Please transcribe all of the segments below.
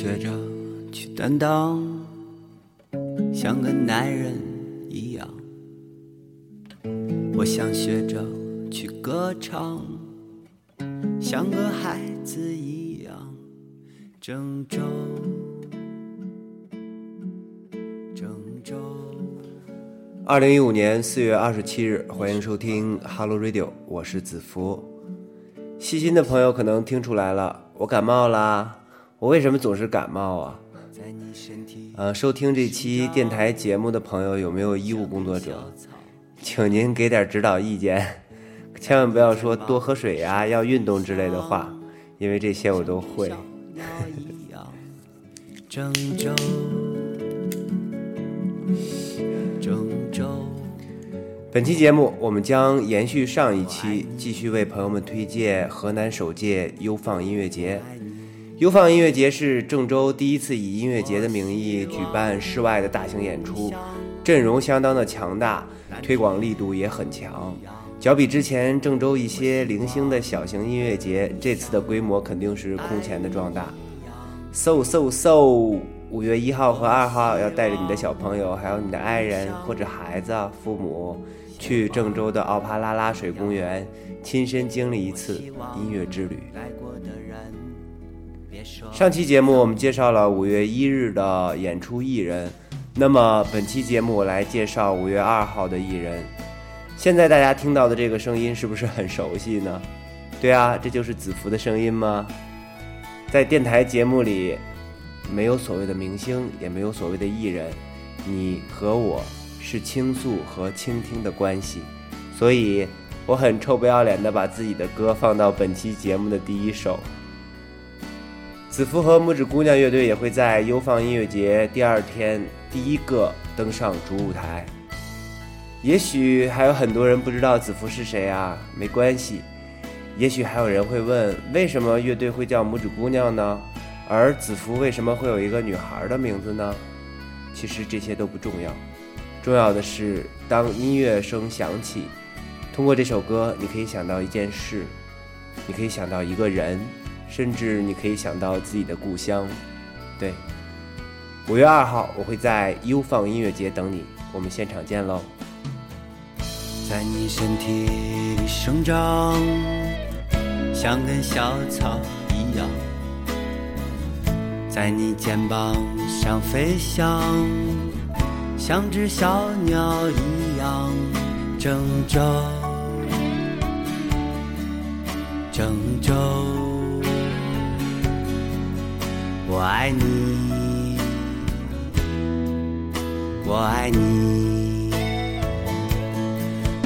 学着去担当，像个男人一样。我想学着去歌唱，像个孩子一样。郑州，郑州。二零一五年四月二十七日，欢迎收听 Hello Radio，我是子福。细心的朋友可能听出来了，我感冒啦。我为什么总是感冒啊？呃，收听这期电台节目的朋友有没有医务工作者？请您给点指导意见，千万不要说多喝水呀、要运动之类的话，因为这些我都会。郑州，郑州。本期节目我们将延续上一期，继续为朋友们推荐河南首届优放音乐节。优放音乐节是郑州第一次以音乐节的名义举办室外的大型演出，阵容相当的强大，推广力度也很强。较比之前郑州一些零星的小型音乐节，这次的规模肯定是空前的壮大。So so so，五月一号和二号要带着你的小朋友，还有你的爱人或者孩子、父母，去郑州的奥帕拉拉水公园，亲身经历一次音乐之旅。上期节目我们介绍了五月一日的演出艺人，那么本期节目我来介绍五月二号的艺人。现在大家听到的这个声音是不是很熟悉呢？对啊，这就是子福的声音吗？在电台节目里，没有所谓的明星，也没有所谓的艺人，你和我是倾诉和倾听的关系，所以我很臭不要脸的把自己的歌放到本期节目的第一首。子服和拇指姑娘乐队也会在优放音乐节第二天第一个登上主舞台。也许还有很多人不知道子服是谁啊？没关系。也许还有人会问，为什么乐队会叫拇指姑娘呢？而子服为什么会有一个女孩的名字呢？其实这些都不重要，重要的是当音乐声响起，通过这首歌，你可以想到一件事，你可以想到一个人。甚至你可以想到自己的故乡，对。五月二号，我会在优放音乐节等你，我们现场见喽。在你身体里生长，像根小草一样，在你肩膀上飞翔，像只小鸟一样，郑州，郑州。我爱你，我爱你。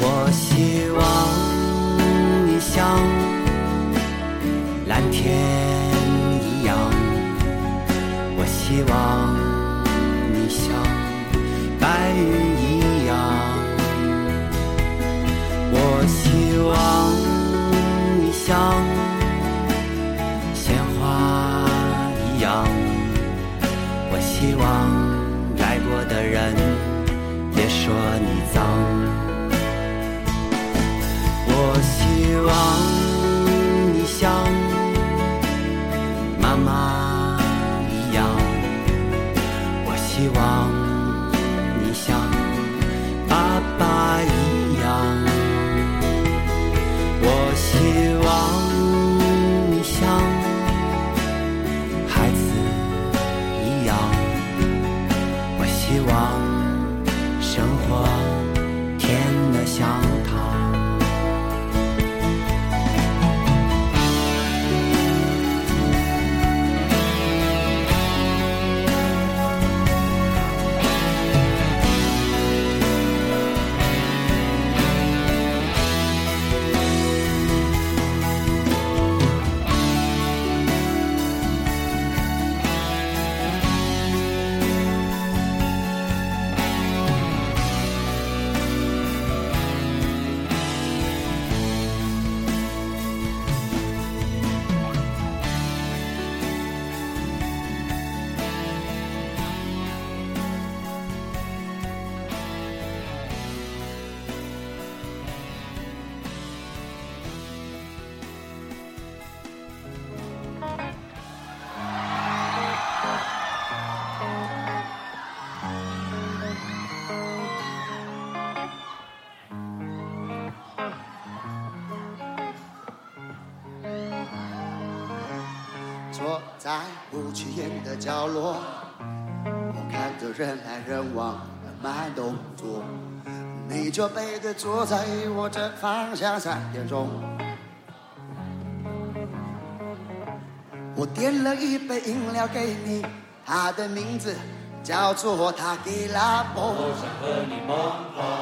我希望你像蓝天一样，我希望你像白云一样，我希望我希望爱过的人别说你脏。我希望在不起眼的角落，我看着人来人往的慢动作，你就背对坐在我这方向三点钟。我点了一杯饮料给你，它的名字叫做塔吉拉波。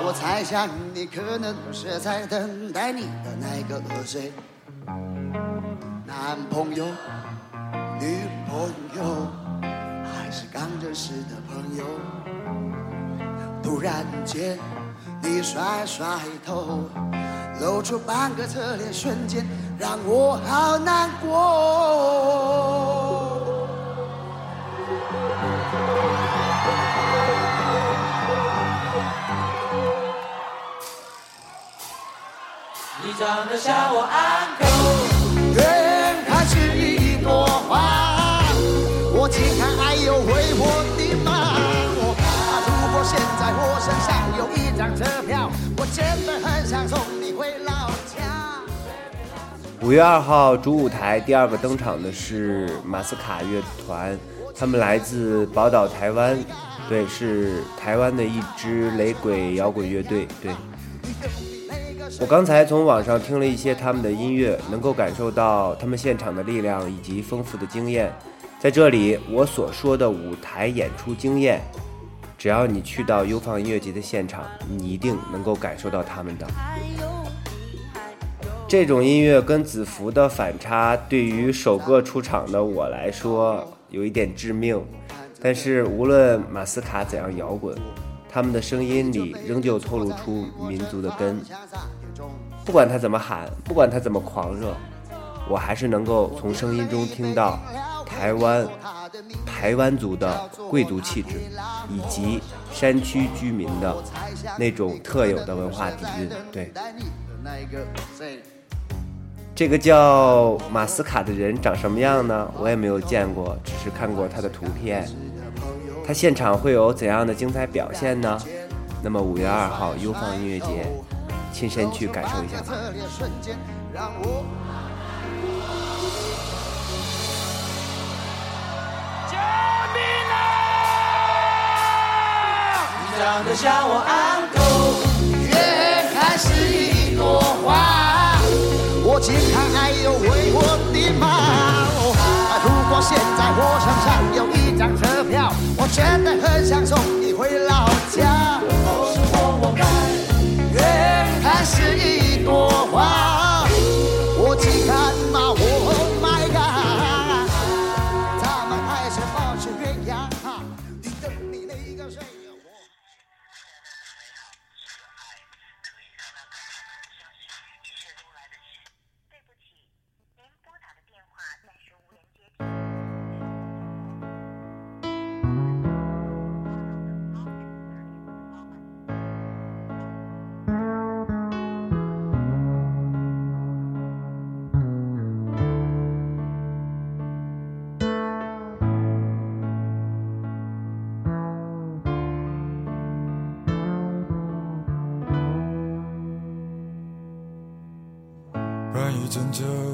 我猜想你可能是在等待你的那个谁，男朋友、朋友，还是刚认识的朋友。突然间，你甩甩头，露出半个侧脸，瞬间让我好难过。你长得像我 uncle，现在我身上有一张车票，我真的很想送你回老家。五月二号主舞台第二个登场的是马斯卡乐团，他们来自宝岛台湾，对，是台湾的一支雷鬼摇滚乐队。对，我刚才从网上听了一些他们的音乐，能够感受到他们现场的力量以及丰富的经验。在这里，我所说的舞台演出经验，只要你去到优放音乐节的现场，你一定能够感受到他们的。这种音乐跟子服的反差，对于首个出场的我来说有一点致命。但是无论马斯卡怎样摇滚，他们的声音里仍旧透露出民族的根。不管他怎么喊，不管他怎么狂热，我还是能够从声音中听到台湾台湾族的贵族气质，以及山区居民的那种特有的文化底蕴。对。这个叫马斯卡的人长什么样呢？我也没有见过，只是看过他的图片。他现场会有怎样的精彩表现呢？那么五月二号优放音乐节，亲身去感受一下吧。长得像我 uncle，远看是一朵花，我健康还有为我的妈。如果现在我身上有一张车票，我真的很想送你回老家。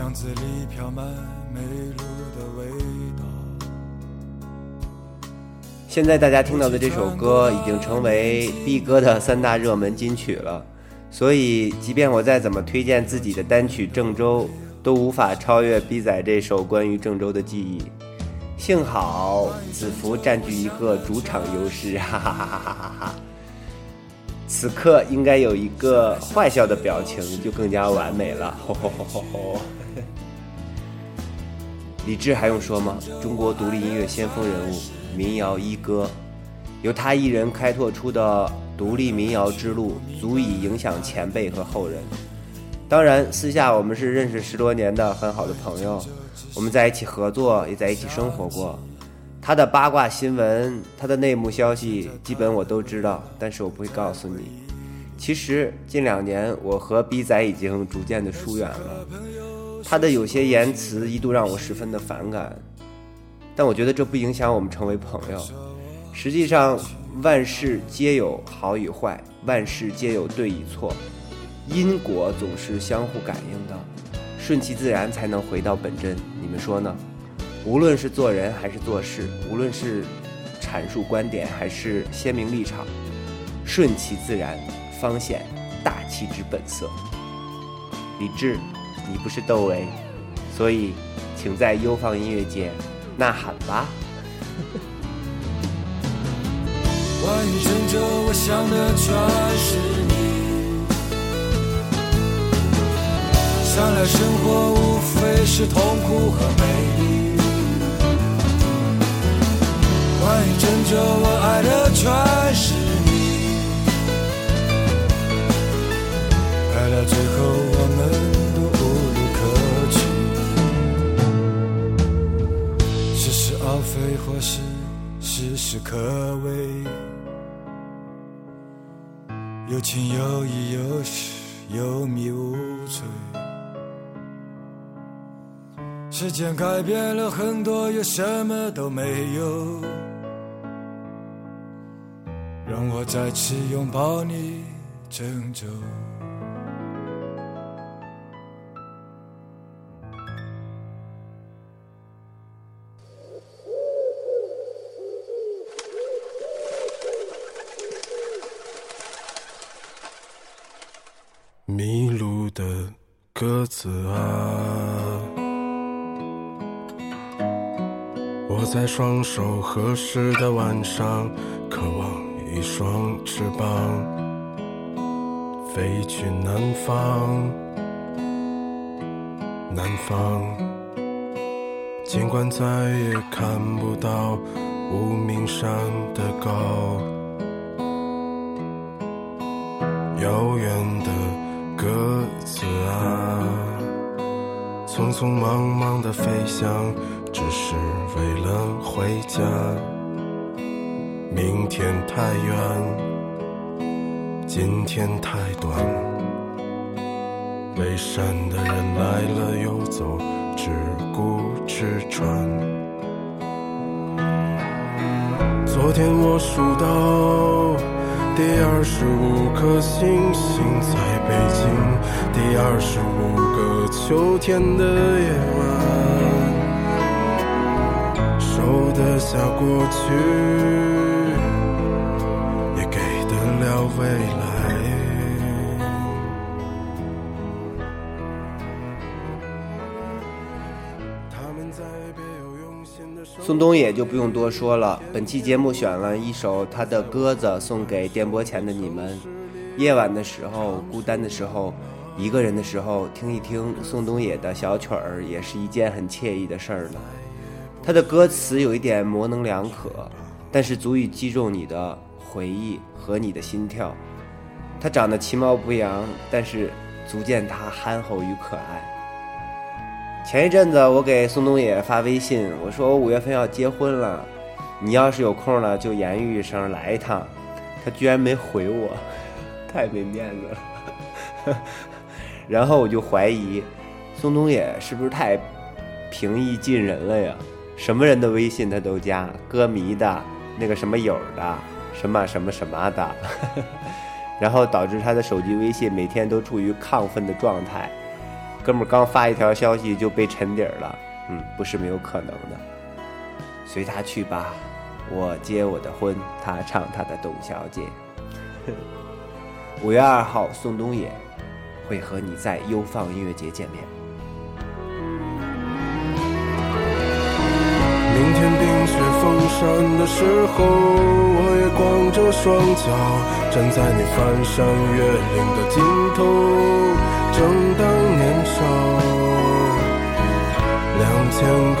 巷子里飘满梅露的味道。现在大家听到的这首歌已经成为 B 哥的三大热门金曲了，所以即便我再怎么推荐自己的单曲《郑州》，都无法超越 B 仔这首关于郑州的记忆。幸好子服占据一个主场优势，哈哈哈哈哈哈哈！此刻应该有一个坏笑的表情，就更加完美了。吼吼吼吼吼！李志还用说吗？中国独立音乐先锋人物。民谣一哥，由他一人开拓出的独立民谣之路，足以影响前辈和后人。当然，私下我们是认识十多年的很好的朋友，我们在一起合作，也在一起生活过。他的八卦新闻，他的内幕消息，基本我都知道，但是我不会告诉你。其实近两年，我和逼仔已经逐渐的疏远了。他的有些言辞一度让我十分的反感，但我觉得这不影响我们成为朋友。实际上，万事皆有好与坏，万事皆有对与错，因果总是相互感应的，顺其自然才能回到本真。你们说呢？无论是做人还是做事，无论是阐述观点还是鲜明立场，顺其自然方显大气之本色。李志，你不是窦唯，所以请在优放音乐界呐喊吧。万一真着，我想的全是你。想来生活无非是痛苦和美丽。着，我爱的全是你。爱到最后，我们都无路可去。是是而非，或是事事可畏。有情有义，有时有迷无醉。时间改变了很多，又什么都没有。让我再次拥抱你，郑州。迷路的鸽子啊，我在双手合十的晚上，一双翅膀，飞去南方，南方。尽管再也看不到无名山的高，遥远的鸽子啊，匆匆忙忙的飞翔，只是为了回家。明天太远，今天太短。背山的人来了又走，只顾吃穿。昨天我数到第二十五颗星星在北京，第二十五个秋天的夜晚，收得下过去。未来。宋冬野就不用多说了，本期节目选了一首他的鸽子送给电波前的你们。夜晚的时候，孤单的时候，一个人的时候，听一听宋冬野的小曲儿，也是一件很惬意的事儿呢。他的歌词有一点模棱两可，但是足以击中你的。回忆和你的心跳，他长得其貌不扬，但是足见他憨厚与可爱。前一阵子我给宋冬野发微信，我说我五月份要结婚了，你要是有空了就言语一声来一趟。他居然没回我，太没面子了。然后我就怀疑，宋冬野是不是太平易近人了呀？什么人的微信他都加，歌迷的，那个什么友的。什么什么什么的，然后导致他的手机微信每天都处于亢奋的状态。哥们儿刚发一条消息就被沉底了，嗯，不是没有可能的。随他去吧，我结我的婚，他唱他的董小姐。五月二号，宋冬野会和你在优放音乐节见面。山的时候，我也光着双脚站在你翻山越岭的尽头。正当年少，两千个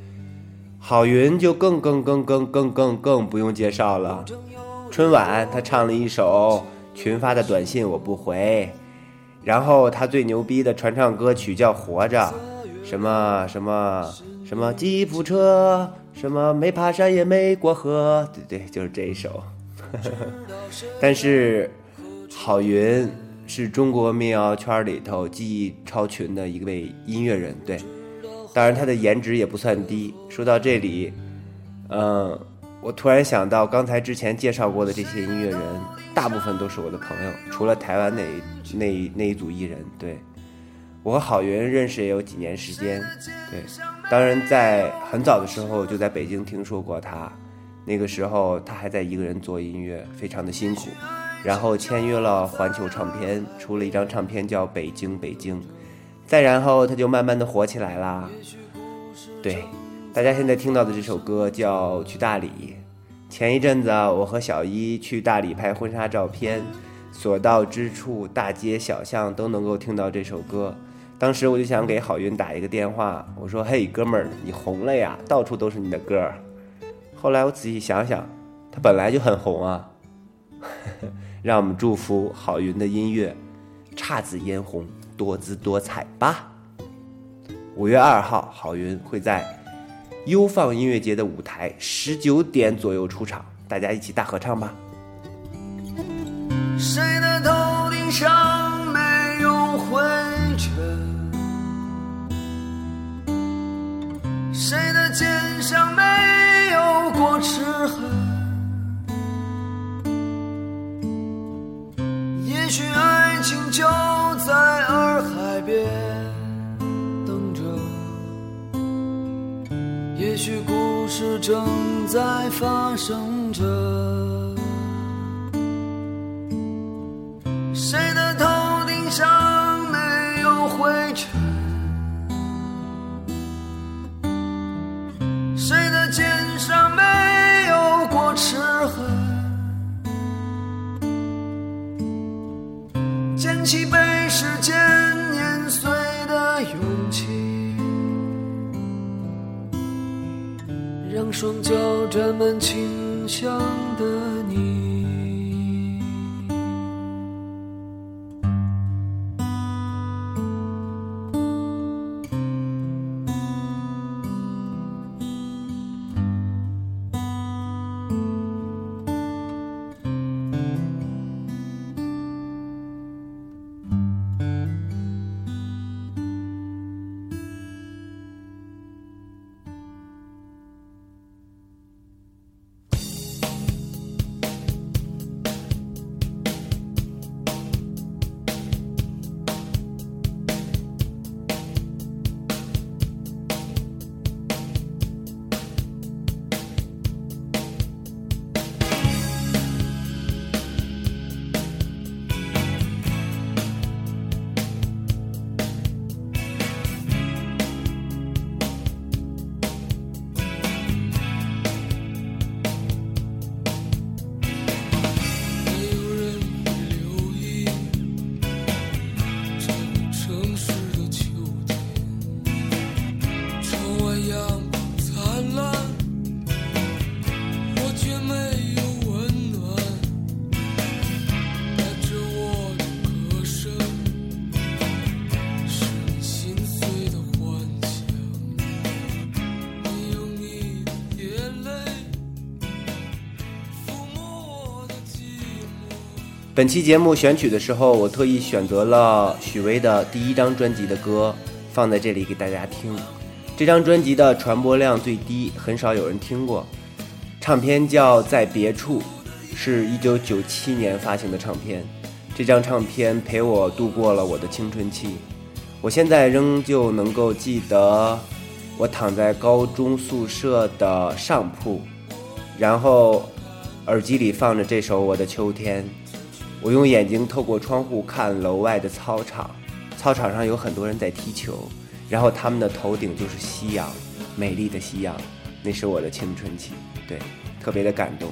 郝云就更更更更更更更不用介绍了。春晚他唱了一首群发的短信我不回，然后他最牛逼的传唱歌曲叫《活着》，什么什么什么吉普车，什么没爬山也没过河，对对，就是这一首。但是郝云是中国民谣圈里头技艺超群的一位音乐人，对。当然，他的颜值也不算低。说到这里，嗯，我突然想到，刚才之前介绍过的这些音乐人，大部分都是我的朋友，除了台湾那那那一组艺人。对我和郝云认识也有几年时间。对，当然在很早的时候就在北京听说过他，那个时候他还在一个人做音乐，非常的辛苦。然后签约了环球唱片，出了一张唱片叫《北京北京》。再然后，他就慢慢的火起来啦。对，大家现在听到的这首歌叫《去大理》。前一阵子我和小一去大理拍婚纱照片，所到之处，大街小巷都能够听到这首歌。当时我就想给郝云打一个电话，我说：“嘿，哥们儿，你红了呀，到处都是你的歌。”后来我仔细想想，他本来就很红啊。让我们祝福郝云的音乐姹紫嫣红。多姿多彩吧。五月二号，郝云会在优放音乐节的舞台十九点左右出场，大家一起大合唱吧。谁的头顶上没有灰尘？谁的肩上没有过齿痕？正在发生着。本期节目选曲的时候，我特意选择了许巍的第一张专辑的歌，放在这里给大家听。这张专辑的传播量最低，很少有人听过。唱片叫《在别处》，是一九九七年发行的唱片。这张唱片陪我度过了我的青春期。我现在仍旧能够记得，我躺在高中宿舍的上铺，然后耳机里放着这首《我的秋天》。我用眼睛透过窗户看楼外的操场，操场上有很多人在踢球，然后他们的头顶就是夕阳，美丽的夕阳，那是我的青春期，对，特别的感动。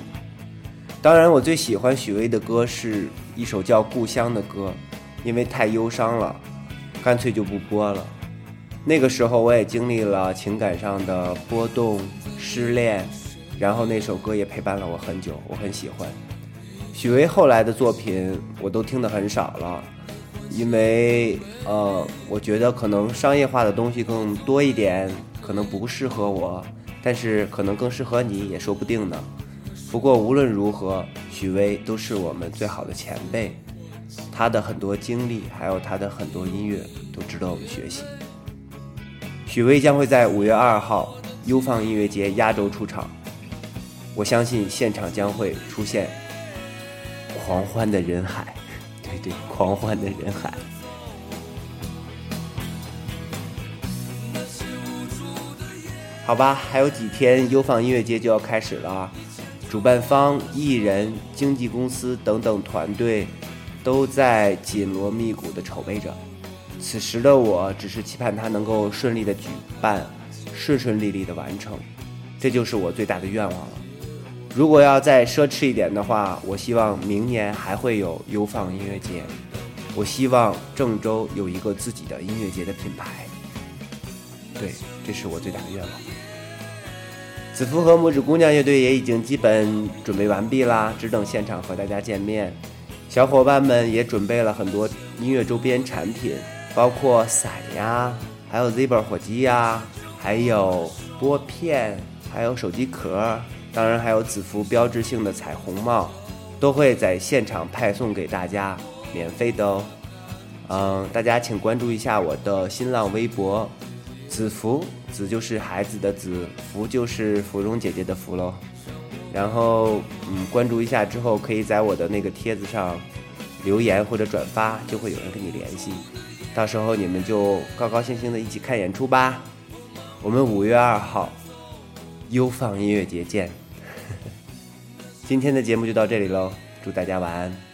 当然，我最喜欢许巍的歌是一首叫《故乡》的歌，因为太忧伤了，干脆就不播了。那个时候我也经历了情感上的波动、失恋，然后那首歌也陪伴了我很久，我很喜欢。许巍后来的作品我都听得很少了，因为呃，我觉得可能商业化的东西更多一点，可能不适合我，但是可能更适合你也说不定呢。不过无论如何，许巍都是我们最好的前辈，他的很多经历还有他的很多音乐都值得我们学习。许巍将会在五月二号优放音乐节压轴出场，我相信现场将会出现。狂欢的人海，对对，狂欢的人海。好吧，还有几天，优放音乐节就要开始了。主办方、艺人、经纪公司等等团队都在紧锣密鼓的筹备着。此时的我，只是期盼它能够顺利的举办，顺顺利利的完成，这就是我最大的愿望了。如果要再奢侈一点的话，我希望明年还会有优放音乐节。我希望郑州有一个自己的音乐节的品牌。对，这是我最大的愿望。子夫和拇指姑娘乐队也已经基本准备完毕啦，只等现场和大家见面。小伙伴们也准备了很多音乐周边产品，包括伞呀，还有 Zebra 火机呀，还有拨片，还有手机壳。当然还有子服标志性的彩虹帽，都会在现场派送给大家，免费的哦。嗯，大家请关注一下我的新浪微博，子服子就是孩子的子，福就是芙蓉姐姐的福喽。然后嗯，关注一下之后，可以在我的那个帖子上留言或者转发，就会有人跟你联系。到时候你们就高高兴兴的一起看演出吧。我们五月二号。优放音乐节见！今天的节目就到这里喽，祝大家晚安。